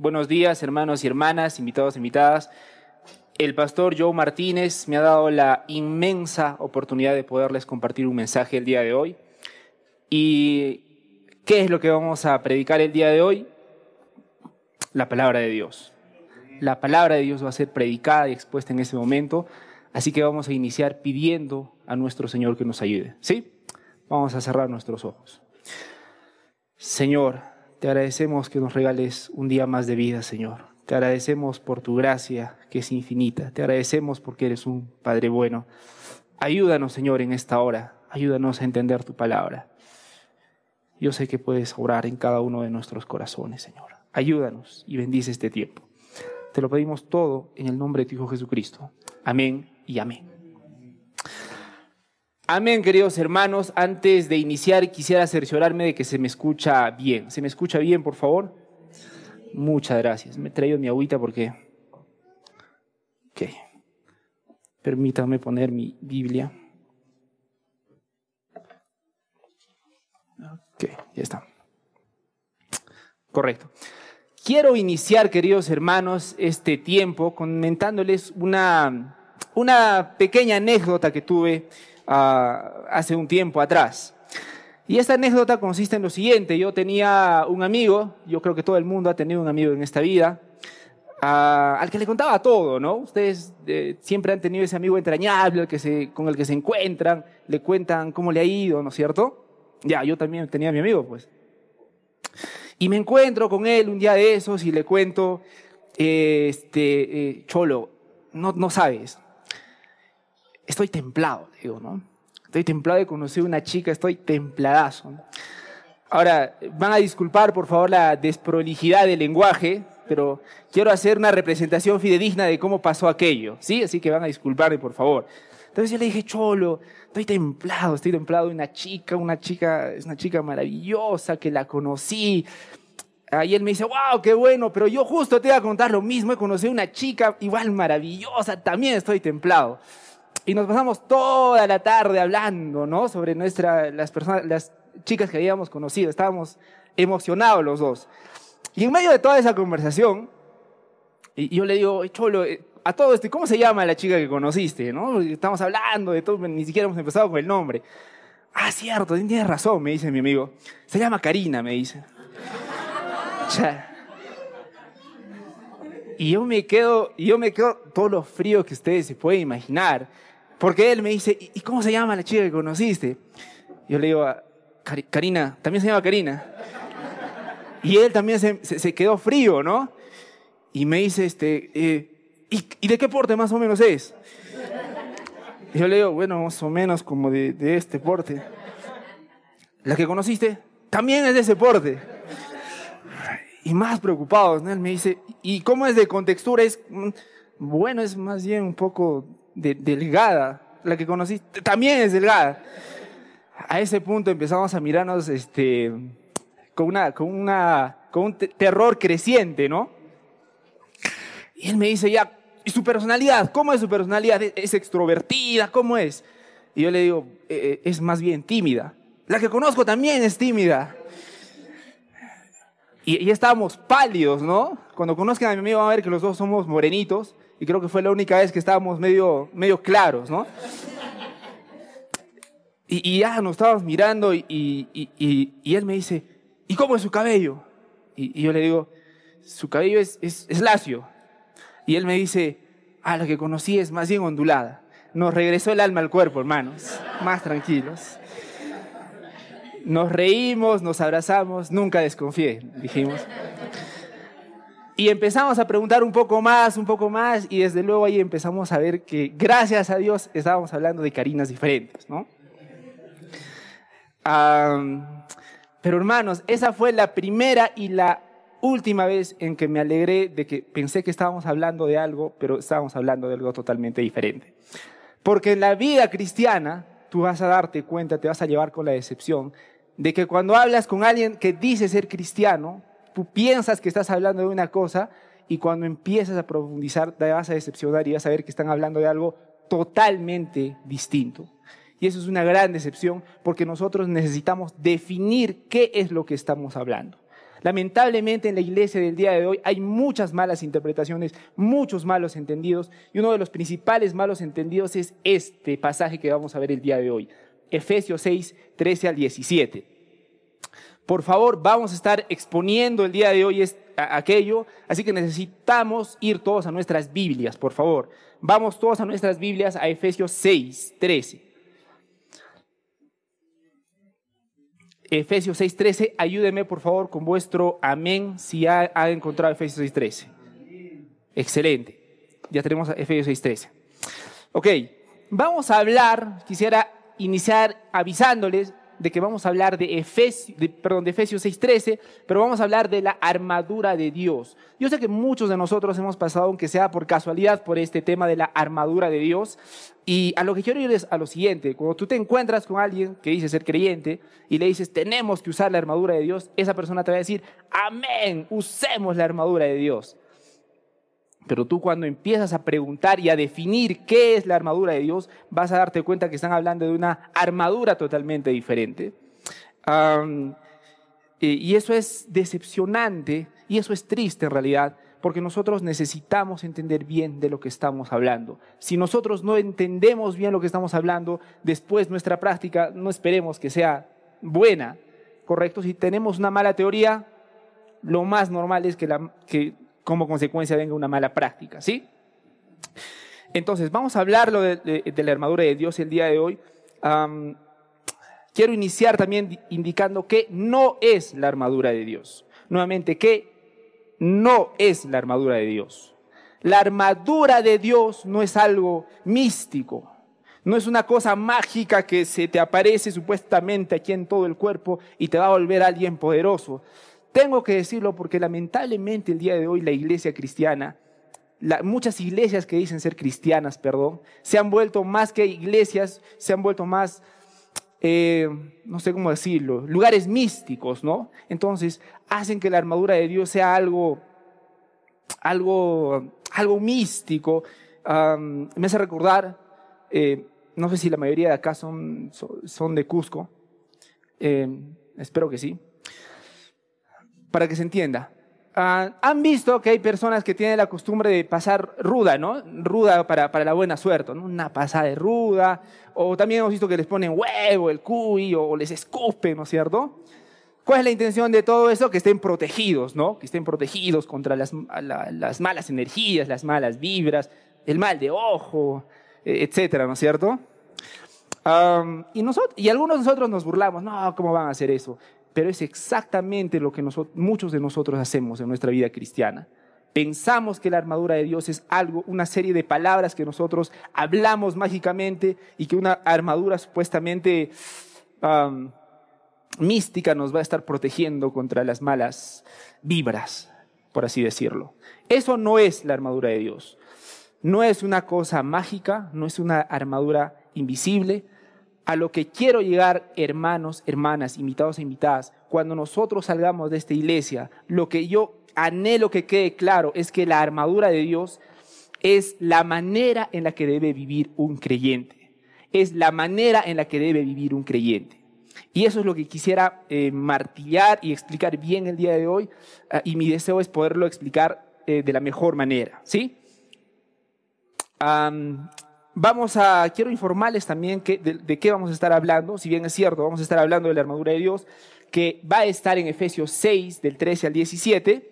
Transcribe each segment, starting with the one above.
Buenos días, hermanos y hermanas, invitados e invitadas. El pastor Joe Martínez me ha dado la inmensa oportunidad de poderles compartir un mensaje el día de hoy. ¿Y qué es lo que vamos a predicar el día de hoy? La palabra de Dios. La palabra de Dios va a ser predicada y expuesta en ese momento, así que vamos a iniciar pidiendo a nuestro Señor que nos ayude. ¿Sí? Vamos a cerrar nuestros ojos. Señor, te agradecemos que nos regales un día más de vida, Señor. Te agradecemos por tu gracia, que es infinita. Te agradecemos porque eres un Padre bueno. Ayúdanos, Señor, en esta hora. Ayúdanos a entender tu palabra. Yo sé que puedes orar en cada uno de nuestros corazones, Señor. Ayúdanos y bendice este tiempo. Te lo pedimos todo en el nombre de tu Hijo Jesucristo. Amén y amén. Amén, queridos hermanos. Antes de iniciar, quisiera cerciorarme de que se me escucha bien. ¿Se me escucha bien, por favor? Muchas gracias. Me he traído mi agüita porque... Ok. Permítame poner mi Biblia. Ok, ya está. Correcto. Quiero iniciar, queridos hermanos, este tiempo comentándoles una, una pequeña anécdota que tuve hace un tiempo atrás. Y esta anécdota consiste en lo siguiente, yo tenía un amigo, yo creo que todo el mundo ha tenido un amigo en esta vida, al que le contaba todo, ¿no? Ustedes eh, siempre han tenido ese amigo entrañable que se, con el que se encuentran, le cuentan cómo le ha ido, ¿no es cierto? Ya, yo también tenía a mi amigo, pues. Y me encuentro con él un día de esos y le cuento, este, eh, Cholo, no, no sabes, estoy templado, digo, ¿no? Estoy templado de conocer una chica, estoy templadazo. Ahora, van a disculpar, por favor, la desprolijidad del lenguaje, pero quiero hacer una representación fidedigna de cómo pasó aquello, ¿sí? Así que van a disculparme, por favor. Entonces yo le dije, Cholo, estoy templado, estoy templado de una chica, una chica, es una chica maravillosa que la conocí. Ahí él me dice, wow, qué bueno, pero yo justo te iba a contar lo mismo, he conocido una chica igual maravillosa, también estoy templado. Y nos pasamos toda la tarde hablando, ¿no? Sobre nuestra, las personas, las chicas que habíamos conocido. Estábamos emocionados los dos. Y en medio de toda esa conversación, y yo le digo, Cholo, eh, a todo esto, ¿cómo se llama la chica que conociste? ¿no? Estamos hablando de todo, ni siquiera hemos empezado con el nombre. Ah, cierto, tienes razón, me dice mi amigo. Se llama Karina, me dice. Y yo me quedo, y yo me quedo todo lo frío que ustedes se pueden imaginar. Porque él me dice, ¿y cómo se llama la chica que conociste? Yo le digo, Karina, también se llama Karina. Y él también se, quedó frío, ¿no? Y me dice, este, eh, ¿y, de qué porte más o menos es? Yo le digo, bueno, más o menos como de, de este porte. ¿La que conociste? También es de ese porte. Y más preocupados, ¿no? Él me dice, ¿y cómo es de contextura? Es, mm, bueno, es más bien un poco delgada, la que conocí también es delgada. A ese punto empezamos a mirarnos este, con, una, con, una, con un terror creciente, ¿no? Y él me dice, ya, ¿y su personalidad? ¿Cómo es su personalidad? ¿Es extrovertida? ¿Cómo es? Y yo le digo, eh, eh, es más bien tímida. La que conozco también es tímida. Y, y estábamos pálidos, ¿no? Cuando conozcan a mi amigo van a ver que los dos somos morenitos y creo que fue la única vez que estábamos medio, medio claros, ¿no? Y, ya nos estábamos mirando y, y, él me dice, ¿y cómo es su cabello? Y, yo le digo, su cabello es, es, es, lacio. Y él me dice, ah, la que conocí es más bien ondulada. Nos regresó el alma al cuerpo, hermanos, más tranquilos. Nos reímos, nos abrazamos, nunca desconfié, dijimos. Y empezamos a preguntar un poco más, un poco más, y desde luego ahí empezamos a ver que, gracias a Dios, estábamos hablando de carinas diferentes, ¿no? pero hermanos, esa fue la primera y la última vez en que me alegré de que pensé que estábamos hablando de algo, pero estábamos hablando de algo totalmente diferente. Porque en la vida cristiana, tú vas a darte cuenta, te vas a llevar con la decepción de que cuando hablas con alguien que dice ser cristiano, tú piensas que estás hablando de una cosa y cuando empiezas a profundizar te vas a decepcionar y vas a ver que están hablando de algo totalmente distinto. Y eso es una gran decepción porque nosotros necesitamos definir qué es lo que estamos hablando. Lamentablemente en la iglesia del día de hoy hay muchas malas interpretaciones, muchos malos entendidos, y uno de los principales malos entendidos es este pasaje que vamos a ver el día de hoy, Efesios 6, 13 al 17. Por favor, vamos a estar exponiendo el día de hoy aquello, así que necesitamos ir todos a nuestras Biblias, por favor. Vamos todos a nuestras Biblias a Efesios 6, 13. Efesios 6:13, ayúdeme por favor con vuestro amén si ha, encontrado Efesios 6:13. Excelente. Ya tenemos Efesios 6:13. Ok, vamos a hablar, quisiera iniciar avisándoles de que vamos a hablar de, Efesios, perdón, de Efesios 6:13, pero vamos a hablar de la armadura de Dios. Yo sé que muchos de nosotros hemos pasado, aunque sea por casualidad, por este tema de la armadura de Dios. Y a lo que quiero ir es a lo siguiente. Cuando tú te encuentras con alguien que dice ser creyente y le dices, tenemos que usar la armadura de Dios, esa persona te va a decir, amén, usemos la armadura de Dios. Pero tú cuando empiezas a preguntar y a definir qué es la armadura de Dios, vas a darte cuenta que están hablando de una armadura totalmente diferente. y eso es decepcionante y eso es triste en realidad, porque nosotros necesitamos entender bien de lo que estamos hablando. Si nosotros no entendemos bien lo que estamos hablando, después nuestra práctica no esperemos que sea buena, ¿correcto? Si tenemos una mala teoría, lo más normal es que, la, que como consecuencia venga una mala práctica, ¿sí? Entonces, vamos a hablar de, la armadura de Dios el día de hoy. quiero iniciar también indicando que no es la armadura de Dios. Nuevamente, que no es la armadura de Dios. La armadura de Dios no es algo místico, no es una cosa mágica que se te aparece supuestamente aquí en todo el cuerpo y te va a volver alguien poderoso. Tengo que decirlo porque lamentablemente el día de hoy la iglesia cristiana, muchas iglesias que dicen ser cristianas, perdón, se han vuelto más que iglesias, se han vuelto más, eh, no sé cómo decirlo, lugares místicos, ¿no? Entonces hacen que la armadura de Dios sea algo, algo, algo místico. me hace recordar, eh, no sé si la mayoría de acá son, son de Cusco, eh, espero que sí para que se entienda. Ah, han visto que hay personas que tienen la costumbre de pasar ruda, ¿no? Ruda para, para la buena suerte, ¿no? Una pasada de ruda. O también hemos visto que les ponen huevo, el cuy, o les escupen, ¿no es cierto? ¿Cuál es la intención de todo eso? Que estén protegidos, ¿no? Que estén protegidos contra las, las malas energías, las malas vibras, el mal de ojo, e, etcétera, ¿no es cierto? y, nosotros, y algunos de nosotros nos burlamos, no, ¿cómo van a hacer eso? Pero es exactamente lo que muchos de nosotros hacemos en nuestra vida cristiana. Pensamos que la armadura de Dios es algo, una serie de palabras que nosotros hablamos mágicamente y que una armadura supuestamente mística nos va a estar protegiendo contra las malas vibras, por así decirlo. Eso no es la armadura de Dios. No es una cosa mágica, no es una armadura invisible, a lo que quiero llegar, hermanos, hermanas, invitados e invitadas, cuando nosotros salgamos de esta iglesia, lo que yo anhelo que quede claro es que la armadura de Dios es la manera en la que debe vivir un creyente. Es la manera en la que debe vivir un creyente. Y eso es lo que quisiera eh, martillar y explicar bien el día de hoy. Ah, y mi deseo es poderlo explicar eh, de la mejor manera. ¿Sí? Vamos a, quiero informarles también que, de, qué vamos a estar hablando, si bien es cierto, vamos a estar hablando de la armadura de Dios, que va a estar en Efesios 6, del 13 al 17.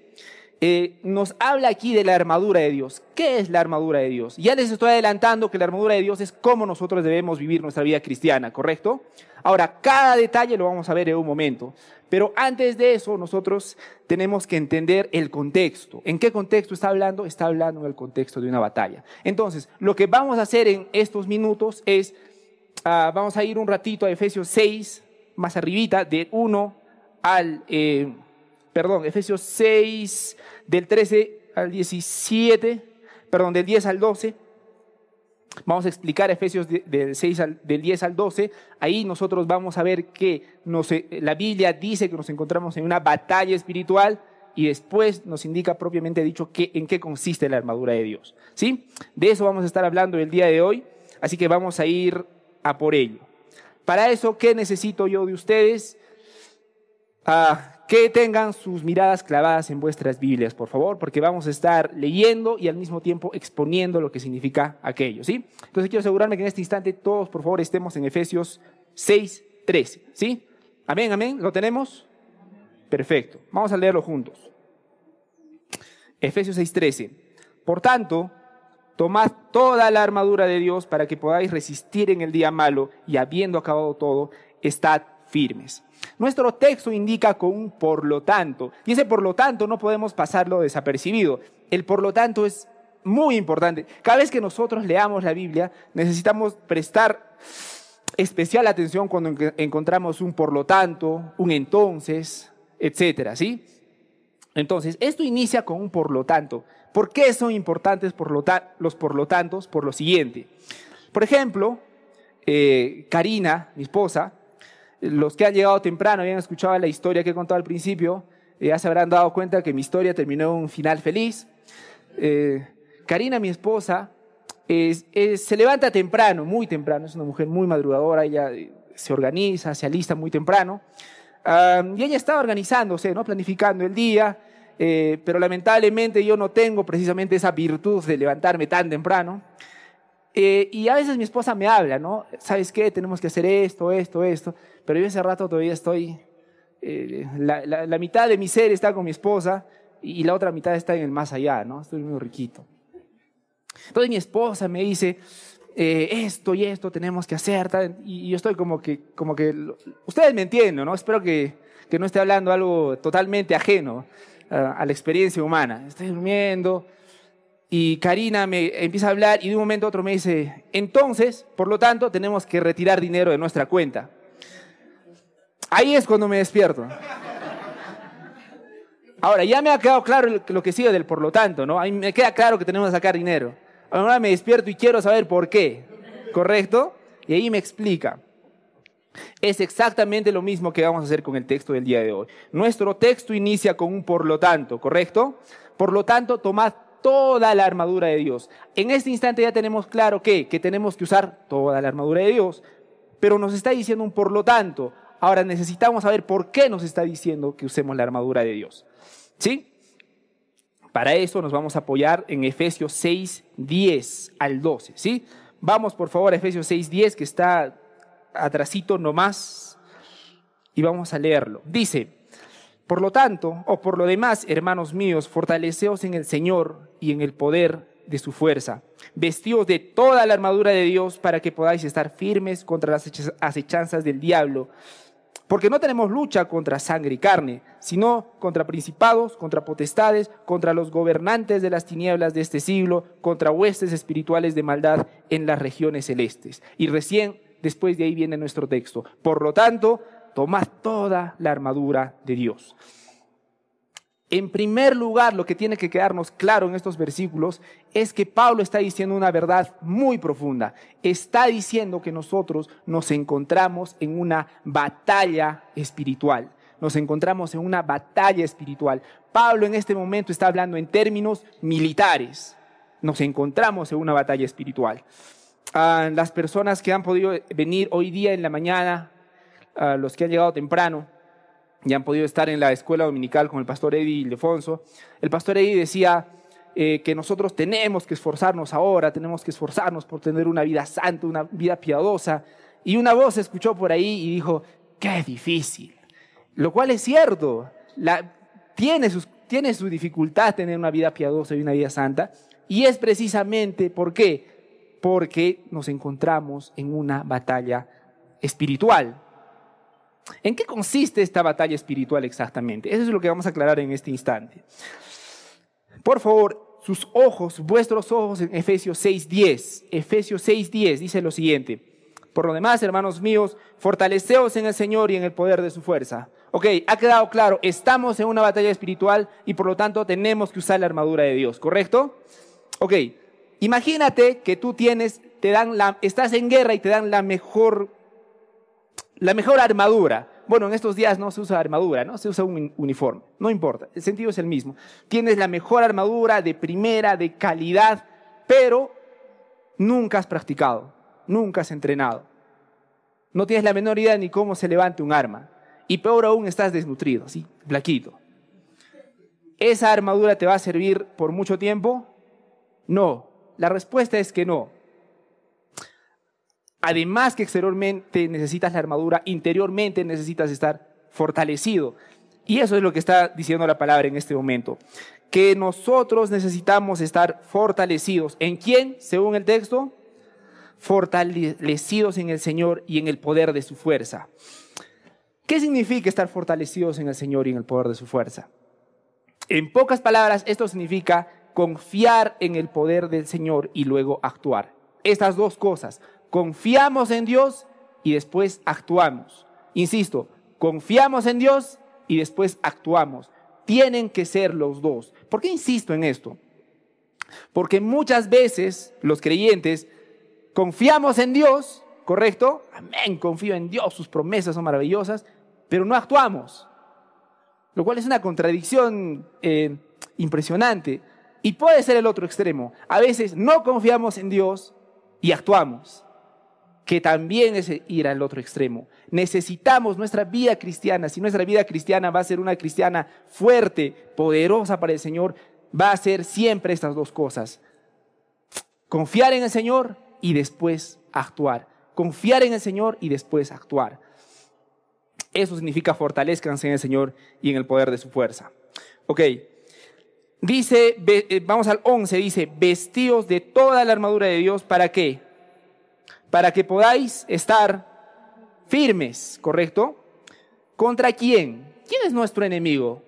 Eh, nos habla aquí de la armadura de Dios. ¿Qué es la armadura de Dios? Ya les estoy adelantando que la armadura de Dios es cómo nosotros debemos vivir nuestra vida cristiana, ¿correcto? Ahora, cada detalle lo vamos a ver en un momento. Pero antes de eso, nosotros tenemos que entender el contexto. ¿En qué contexto está hablando? Está hablando en el contexto de una batalla. Entonces, lo que vamos a hacer en estos minutos es, ah, vamos a ir un ratito a Efesios 6, más arribita, de 1 al... Eh, perdón, Efesios 6, del 13 al 17, perdón, del 10 al 12. Vamos a explicar Efesios del, 6 al, del 10 al 12. Ahí nosotros vamos a ver que eh, la Biblia dice que nos encontramos en una batalla espiritual y después nos indica propiamente dicho en qué consiste la armadura de Dios. ¿sí? De eso vamos a estar hablando el día de hoy, así que vamos a ir a por ello. Para eso, ¿qué necesito yo de ustedes? Ah, que tengan sus miradas clavadas en vuestras Biblias, por favor, porque vamos a estar leyendo y al mismo tiempo exponiendo lo que significa aquello, ¿sí? Entonces quiero asegurarme que en este instante todos, por favor, estemos en Efesios 6, 13, ¿sí? Amén, amén, ¿lo tenemos? Perfecto, vamos a leerlo juntos. Efesios 6, 13. Por tanto, tomad toda la armadura de Dios para que podáis resistir en el día malo y habiendo acabado todo, estad firmes. Nuestro texto indica con un por lo tanto, y ese por lo tanto no podemos pasarlo desapercibido. El por lo tanto es muy importante. Cada vez que nosotros leamos la Biblia, necesitamos prestar especial atención cuando encontramos un por lo tanto, un entonces, etcétera, ¿sí? Entonces, esto inicia con un por lo tanto. ¿Por qué son importantes por lo los por lo tantos? Por lo siguiente. Por ejemplo, eh, Karina, mi esposa, los que han llegado temprano y han escuchado la historia que he contado al principio, eh, ya se habrán dado cuenta que mi historia terminó en un final feliz. Eh, Karina, mi esposa, se levanta temprano, muy temprano, es una mujer muy madrugadora, ella eh, se organiza, se alista muy temprano. y ella estaba organizándose, ¿no? planificando el día, pero lamentablemente yo no tengo precisamente esa virtud de levantarme tan temprano. Y a veces mi esposa me habla, ¿no? ¿Sabes qué? Tenemos que hacer esto, esto, esto pero yo ese rato todavía estoy, eh, la, mitad de mi ser está con mi esposa y, la otra mitad está en el más allá, ¿no? Estoy muy riquito. Entonces mi esposa me dice, eh, esto y esto tenemos que hacer, y yo estoy como que, como que, ustedes me entienden, ¿no? Espero que, que no esté hablando algo totalmente ajeno a la experiencia humana. Estoy durmiendo, y Karina me empieza a hablar y de un momento a otro me dice, entonces, por lo tanto, tenemos que retirar dinero de nuestra cuenta. Ahí es cuando me despierto. Ahora, ya me ha quedado claro lo que sigue del por lo tanto, ¿no? A mí me queda claro que tenemos que sacar dinero. Ahora me despierto y quiero saber por qué, ¿correcto? Y ahí me explica. Es exactamente lo mismo que vamos a hacer con el texto del día de hoy. Nuestro texto inicia con un por lo tanto, ¿correcto? Por lo tanto, tomad toda la armadura de Dios. En este instante ya tenemos claro que, que tenemos que usar toda la armadura de Dios, pero nos está diciendo un por lo tanto. Ahora necesitamos saber por qué nos está diciendo que usemos la armadura de Dios. ¿Sí? Para eso nos vamos a apoyar en Efesios 6, 10 al 12. ¿Sí? Vamos por favor a Efesios 6, 10 que está atrasito nomás y vamos a leerlo. Dice, por lo tanto, o por lo demás, hermanos míos, fortaleceos en el Señor y en el poder de su fuerza. Vestidos de toda la armadura de Dios para que podáis estar firmes contra las acechanzas del diablo porque no tenemos lucha contra sangre y carne, sino contra principados, contra potestades, contra los gobernantes de las tinieblas de este siglo, contra huestes espirituales de maldad en las regiones celestes. Y recién después de ahí viene nuestro texto. Por lo tanto, tomad toda la armadura de Dios. En primer lugar, lo que tiene que quedarnos claro en estos versículos es que Pablo está diciendo una verdad muy profunda. Está diciendo que nosotros nos encontramos en una batalla espiritual. Nos encontramos en una batalla espiritual. Pablo en este momento está hablando en términos militares. Nos encontramos en una batalla espiritual. Ah, las personas que han podido venir hoy día en la mañana, ah, los que han llegado temprano, y han podido estar en la escuela dominical con el pastor Eddie Ildefonso, el pastor Eddie decía eh, que nosotros tenemos que esforzarnos ahora, tenemos que esforzarnos por tener una vida santa, una vida piadosa. Y una voz escuchó por ahí y dijo, qué difícil. Lo cual es cierto, la, tiene, sus, tiene su dificultad tener una vida piadosa y una vida santa. Y es precisamente, ¿por qué? Porque nos encontramos en una batalla espiritual. ¿En qué consiste esta batalla espiritual exactamente? Eso es lo que vamos a aclarar en este instante. Por favor, sus ojos, vuestros ojos en Efesios 6.10. Efesios 6.10 dice lo siguiente. Por lo demás, hermanos míos, fortaleceos en el Señor y en el poder de su fuerza. Ok, ha quedado claro, estamos en una batalla espiritual y por lo tanto tenemos que usar la armadura de Dios, ¿correcto? Ok, imagínate que tú tienes, te dan la, estás en guerra y te dan la mejor la mejor armadura. Bueno, en estos días no se usa armadura, ¿no? Se usa un uniforme. No importa, el sentido es el mismo. Tienes la mejor armadura de primera, de calidad, pero nunca has practicado, nunca has entrenado. No tienes la menor idea ni cómo se levanta un arma. y peor aún estás desnutrido, ¿sí? Blaquito. ¿Esa armadura te va a servir por mucho tiempo? No. La respuesta es que no. Además que exteriormente necesitas la armadura, interiormente necesitas estar fortalecido. Y eso es lo que está diciendo la palabra en este momento. Que nosotros necesitamos estar fortalecidos. ¿En quién? Según el texto. Fortalecidos en el Señor y en el poder de su fuerza. ¿Qué significa estar fortalecidos en el Señor y en el poder de su fuerza? En pocas palabras, esto significa confiar en el poder del Señor y luego actuar. Estas dos cosas, confiamos en Dios y después actuamos. Insisto, confiamos en Dios y después actuamos. Tienen que ser los dos. ¿Por qué insisto en esto? Porque muchas veces los creyentes confiamos en Dios, ¿correcto? Amén, confío en Dios, sus promesas son maravillosas, pero no actuamos. Lo cual es una contradicción eh, impresionante. Y puede ser el otro extremo. A veces no confiamos en Dios y actuamos que también es ir al otro extremo. Necesitamos nuestra vida cristiana. Si nuestra vida cristiana va a ser una cristiana fuerte, poderosa para el Señor, va a ser siempre estas dos cosas. Confiar en el Señor y después actuar. Confiar en el Señor y después actuar. Eso significa fortalezcanse en el Señor y en el poder de su fuerza. Ok. Dice, eh, vamos al 11, dice, vestidos de toda la armadura de Dios, ¿para qué? Para que podáis estar firmes, ¿correcto? ¿Contra quién? ¿Quién es nuestro enemigo?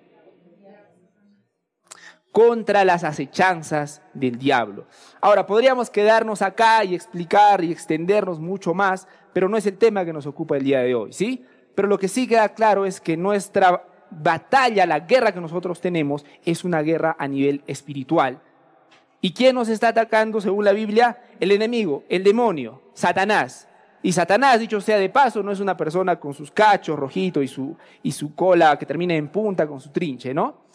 Contra las acechanzas del diablo. Ahora, podríamos quedarnos acá y explicar y extendernos mucho más, pero no es el tema que nos ocupa el día de hoy, ¿sí? Pero lo que sí queda claro es que nuestra batalla, la guerra que nosotros tenemos, es una guerra a nivel espiritual ¿Y quién nos está atacando según la Biblia? El enemigo, el demonio, Satanás. Y Satanás, dicho sea de paso, no es una persona con sus cachos rojitos y su, y su cola que termina en punta con su trinche, ¿no?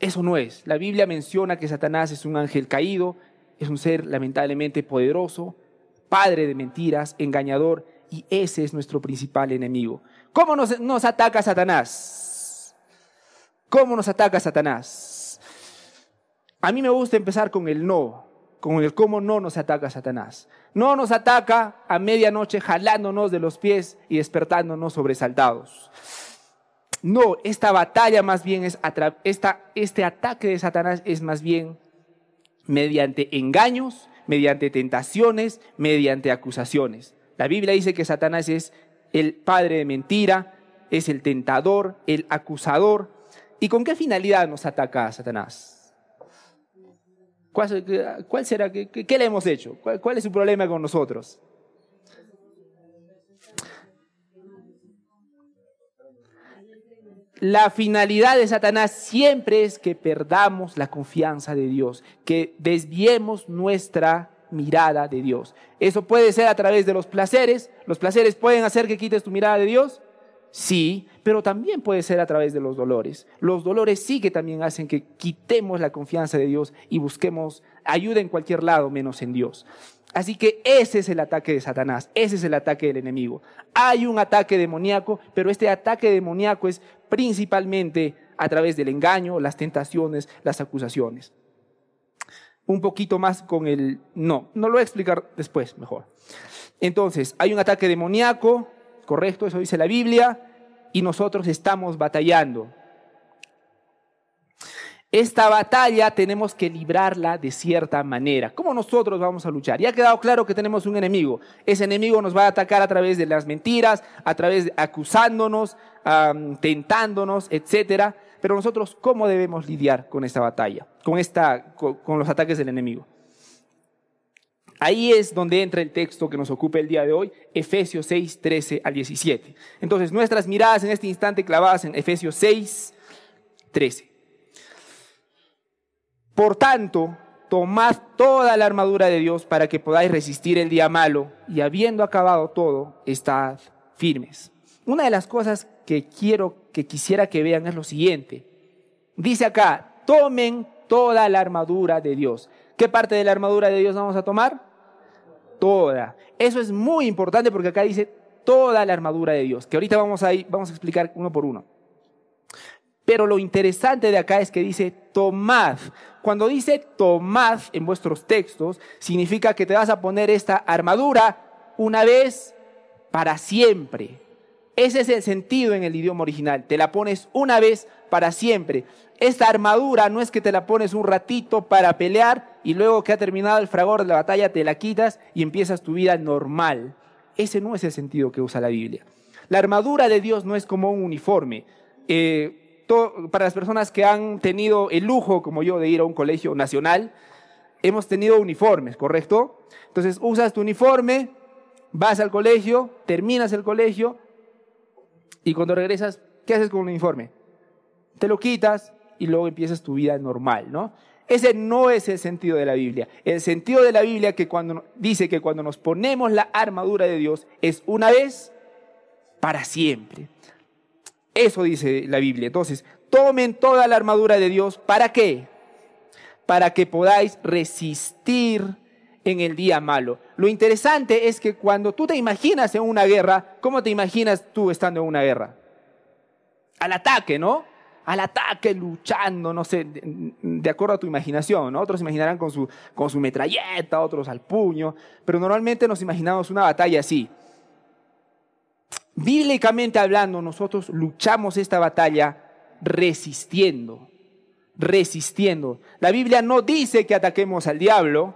eso no es. La Biblia menciona que Satanás es un ángel caído, es un ser lamentablemente poderoso, padre de mentiras, engañador, y ese es nuestro principal enemigo. ¿Cómo nos, nos ataca Satanás? ¿Cómo nos ataca Satanás? A mí me gusta empezar con el no, con el cómo no nos ataca Satanás. No nos ataca a medianoche jalándonos de los pies y despertándonos sobresaltados. No, esta batalla más bien es, esta, este ataque de Satanás es más bien mediante engaños, mediante tentaciones, mediante acusaciones. La Biblia dice que Satanás es el padre de mentira, es el tentador, el acusador. ¿Y con qué finalidad nos ataca Satanás? ¿Cuál, será? ¿Qué, le hemos hecho? ¿Cuál, es su problema con nosotros? La finalidad de Satanás siempre es que perdamos la confianza de Dios, que desviemos nuestra mirada de Dios. Eso puede ser a través de los placeres. ¿Los placeres pueden hacer que quites tu mirada de Dios? Sí, pero también puede ser a través de los dolores. Los dolores sí que también hacen que quitemos la confianza de Dios y busquemos ayuda en cualquier lado menos en Dios. Así que ese es el ataque de Satanás, ese es el ataque del enemigo. Hay un ataque demoníaco, pero este ataque demoníaco es principalmente a través del engaño, las tentaciones, las acusaciones. Un poquito más con el no, no lo voy a explicar después mejor. Entonces, hay un ataque demoníaco, correcto, eso dice la Biblia, y nosotros estamos batallando. Esta batalla tenemos que librarla de cierta manera. ¿Cómo nosotros vamos a luchar? Ya ha quedado claro que tenemos un enemigo. Ese enemigo nos va a atacar a través de las mentiras, a través de acusándonos, tentándonos, etcétera. Pero nosotros, ¿cómo debemos lidiar con esta batalla? Con, esta, con los ataques del enemigo. Ahí es donde entra el texto que nos ocupa el día de hoy, Efesios 6, 13 al 17. Entonces, nuestras miradas en este instante clavadas en Efesios 6, 13. Por tanto, tomad toda la armadura de Dios para que podáis resistir el día malo y habiendo acabado todo, estad firmes. Una de las cosas que quiero, que quisiera que vean es lo siguiente. Dice acá, tomen toda la armadura de Dios. ¿Qué parte de la armadura de Dios vamos a tomar? Toda. Eso es muy importante porque acá dice toda la armadura de Dios, que ahorita vamos a, ir, vamos a explicar uno por uno. Pero lo interesante de acá es que dice tomad. Cuando dice tomad en vuestros textos, significa que te vas a poner esta armadura una vez para siempre. Ese es el sentido en el idioma original. Te la pones una vez para siempre. Esta armadura no es que te la pones un ratito para pelear y luego que ha terminado el fragor de la batalla te la quitas y empiezas tu vida normal. Ese no es el sentido que usa la Biblia. La armadura de Dios no es como un uniforme. Eh, para las personas que han tenido el lujo, como yo, de ir a un colegio nacional, hemos tenido uniformes, ¿correcto? Entonces usas tu uniforme, vas al colegio, terminas el colegio y cuando regresas, ¿qué haces con el uniforme? Te lo quitas y luego empiezas tu vida normal, ¿no? Ese no es el sentido de la Biblia. El sentido de la Biblia que cuando dice que cuando nos ponemos la armadura de Dios es una vez para siempre. Eso dice la Biblia. Entonces, tomen toda la armadura de Dios. ¿Para qué? Para que podáis resistir en el día malo. Lo interesante es que cuando tú te imaginas en una guerra, ¿cómo te imaginas tú estando en una guerra? Al ataque, ¿no? Al ataque, luchando, no sé, de, acuerdo a tu imaginación, ¿no? Otros imaginarán con su, con su metralleta, otros al puño, pero normalmente nos imaginamos una batalla así. Bíblicamente hablando, nosotros luchamos esta batalla resistiendo, resistiendo. La Biblia no dice que ataquemos al diablo,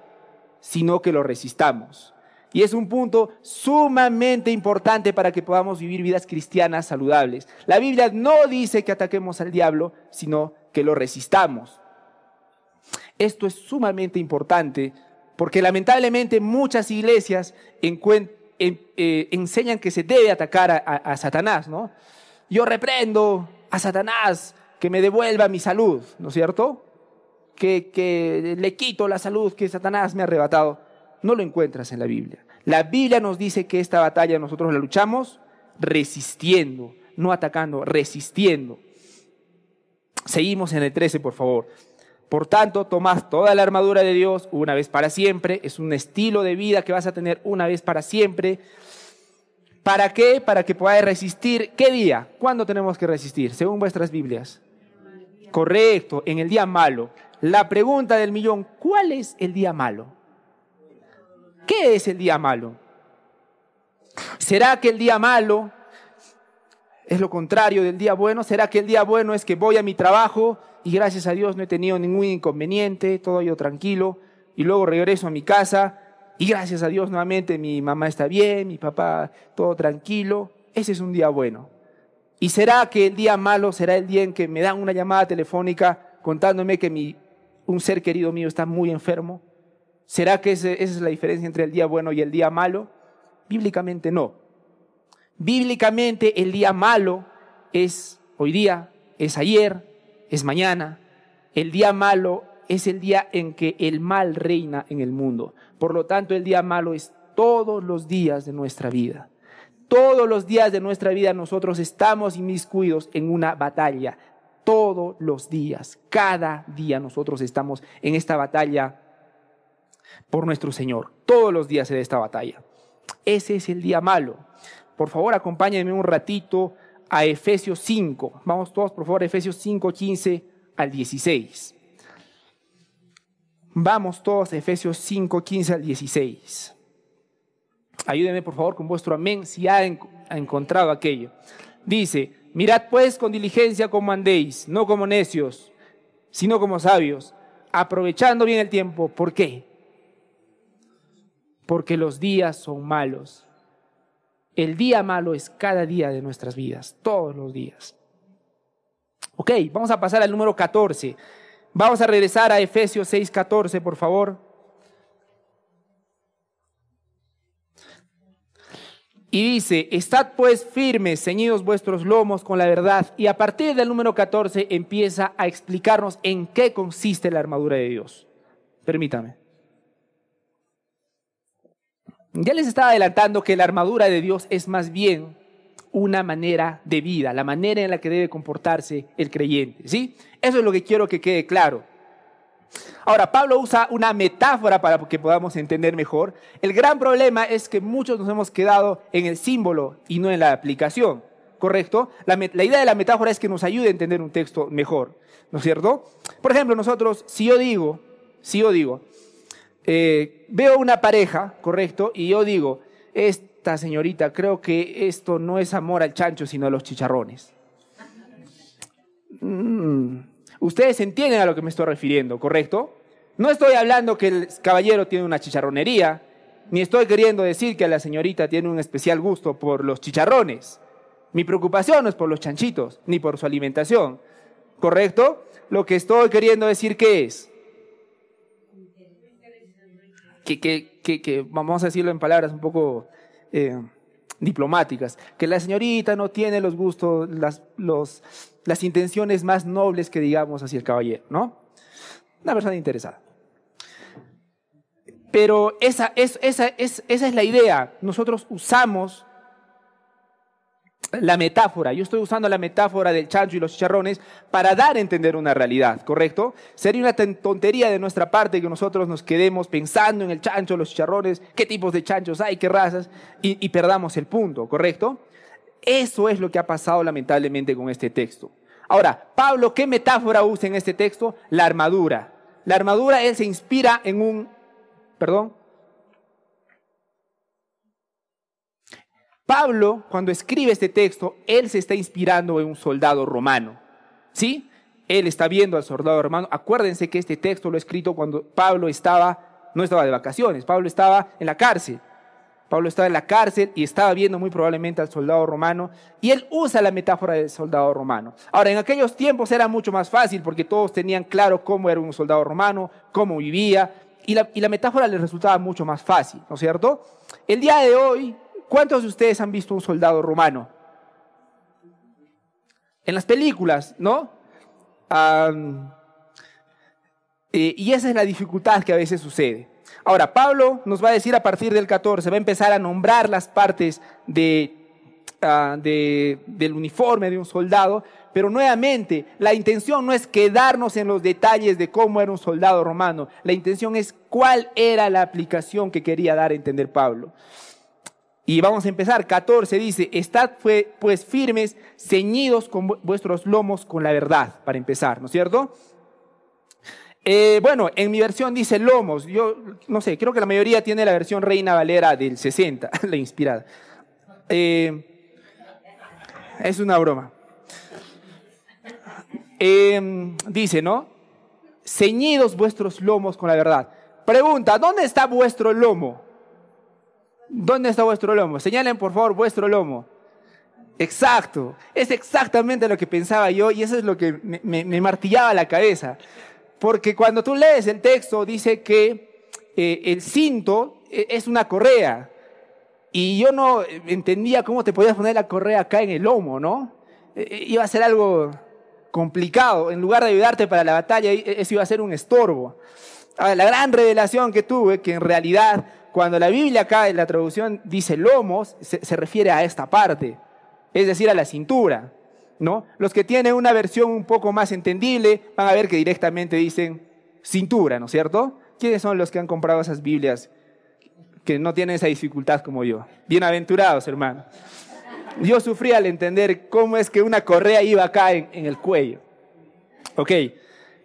sino que lo resistamos. Y es un punto sumamente importante para que podamos vivir vidas cristianas saludables. La Biblia no dice que ataquemos al diablo, sino que lo resistamos. Esto es sumamente importante porque lamentablemente muchas iglesias eh, enseñan que se debe atacar a, Satanás, ¿no? Yo reprendo a Satanás que me devuelva mi salud, ¿no es cierto? Que, que le quito la salud que Satanás me ha arrebatado. No lo encuentras en la Biblia. La Biblia nos dice que esta batalla nosotros la luchamos resistiendo, no atacando, resistiendo. Seguimos en el 13, por favor. Por tanto, tomad toda la armadura de Dios una vez para siempre. Es un estilo de vida que vas a tener una vez para siempre. ¿Para qué? Para que podáis resistir. ¿Qué día? ¿Cuándo tenemos que resistir? Según vuestras Biblias. Correcto, en el día malo. La pregunta del millón, ¿cuál es el día malo? ¿Qué es el día malo? ¿Será que el día malo es lo contrario del día bueno? ¿Será que el día bueno es que voy a mi trabajo y gracias a Dios no he tenido ningún inconveniente, todo yo tranquilo, y luego regreso a mi casa y gracias a Dios nuevamente mi mamá está bien, mi papá todo tranquilo? Ese es un día bueno. ¿Y será que el día malo será el día en que me dan una llamada telefónica contándome que mi, un ser querido mío está muy enfermo? ¿Será que esa es la diferencia entre el día bueno y el día malo? Bíblicamente no. Bíblicamente el día malo es hoy día, es ayer, es mañana. El día malo es el día en que el mal reina en el mundo. Por lo tanto, el día malo es todos los días de nuestra vida. Todos los días de nuestra vida nosotros estamos inmiscuidos en una batalla. Todos los días, cada día nosotros estamos en esta batalla por nuestro Señor. Todos los días de esta batalla. Ese es el día malo. Por favor, acompáñenme un ratito a Efesios 5. Vamos todos, por favor, Efesios 5, 15 al 16. Vamos todos a Efesios 5, 15 al 16. Ayúdenme, por favor, con vuestro amén si ha, ha encontrado aquello. Dice, mirad pues con diligencia como andéis, no como necios, sino como sabios, aprovechando bien el tiempo. ¿Por qué? Porque los días son malos. El día malo es cada día de nuestras vidas, todos los días. Ok, vamos a pasar al número 14. Vamos a regresar a Efesios 6, 14, por favor. Y dice, estad pues firmes, ceñidos vuestros lomos con la verdad. Y a partir del número 14 empieza a explicarnos en qué consiste la armadura de Dios. Permítame. Ya les estaba adelantando que la armadura de Dios es más bien una manera de vida, la manera en la que debe comportarse el creyente, ¿sí? Eso es lo que quiero que quede claro. Ahora, Pablo usa una metáfora para que podamos entender mejor. El gran problema es que muchos nos hemos quedado en el símbolo y no en la aplicación, ¿correcto? La, la idea de la metáfora es que nos ayude a entender un texto mejor, ¿no es cierto? Por ejemplo, nosotros, si yo digo, si yo digo, eh, veo una pareja, ¿correcto? Y yo digo, esta señorita, creo que esto no es amor al chancho, sino a los chicharrones. Mm, ustedes entienden a lo que me estoy refiriendo, ¿correcto? No estoy hablando que el caballero tiene una chicharronería, ni estoy queriendo decir que la señorita tiene un especial gusto por los chicharrones. Mi preocupación no es por los chanchitos, ni por su alimentación, ¿correcto? Lo que estoy queriendo decir que es que, que, que, vamos a decirlo en palabras un poco eh, diplomáticas, que la señorita no tiene los gustos, las, los, las intenciones más nobles que digamos hacia el caballero, ¿no? Una persona interesada. Pero esa, es, esa, es, esa es la idea. Nosotros usamos la metáfora, yo estoy usando la metáfora del chancho y los chicharrones para dar a entender una realidad, ¿correcto? Sería una tontería de nuestra parte que nosotros nos quedemos pensando en el chancho, los chicharrones, qué tipos de chanchos hay, qué razas, y, y perdamos el punto, ¿correcto? Eso es lo que ha pasado lamentablemente con este texto. Ahora, Pablo, ¿qué metáfora usa en este texto? La armadura. La armadura, él se inspira en un, perdón, Pablo, cuando escribe este texto, él se está inspirando en un soldado romano. ¿Sí? Él está viendo al soldado romano. Acuérdense que este texto lo he escrito cuando Pablo estaba, no estaba de vacaciones, Pablo estaba en la cárcel. Pablo estaba en la cárcel y estaba viendo muy probablemente al soldado romano y él usa la metáfora del soldado romano. Ahora, en aquellos tiempos era mucho más fácil porque todos tenían claro cómo era un soldado romano, cómo vivía y la, y la metáfora les resultaba mucho más fácil, ¿no es cierto? El día de hoy ¿Cuántos de ustedes han visto un soldado romano? En las películas, ¿no? Eh, y esa es la dificultad que a veces sucede. Ahora, Pablo nos va a decir a partir del 14, va a empezar a nombrar las partes ah, de, del uniforme de un soldado, pero nuevamente, la intención no es quedarnos en los detalles de cómo era un soldado romano, la intención es cuál era la aplicación que quería dar a entender Pablo. Y vamos a empezar. 14 dice, estad pues firmes, ceñidos con vuestros lomos con la verdad, para empezar, ¿no es cierto? Eh, bueno, en mi versión dice lomos. Yo no sé, creo que la mayoría tiene la versión Reina Valera del 60, la inspirada. Eh, es una broma. Eh, dice, ¿no? Ceñidos vuestros lomos con la verdad. Pregunta, ¿dónde está vuestro lomo? ¿Dónde está vuestro lomo? Señalen por favor vuestro lomo. Exacto, es exactamente lo que pensaba yo y eso es lo que me, martillaba la cabeza. Porque cuando tú lees el texto dice que eh, el cinto eh, es una correa y yo no entendía cómo te podías poner la correa acá en el lomo, ¿no? Eh, iba a ser algo complicado. En lugar de ayudarte para la batalla, eso iba a ser un estorbo. la gran revelación que tuve, que en realidad cuando la Biblia acá en la traducción dice lomos, se, refiere a esta parte, es decir, a la cintura. ¿no? Los que tienen una versión un poco más entendible van a ver que directamente dicen cintura, ¿no es cierto? ¿Quiénes son los que han comprado esas Biblias que no tienen esa dificultad como yo? Bienaventurados, hermano. Yo sufrí al entender cómo es que una correa iba acá en, el cuello. Ok,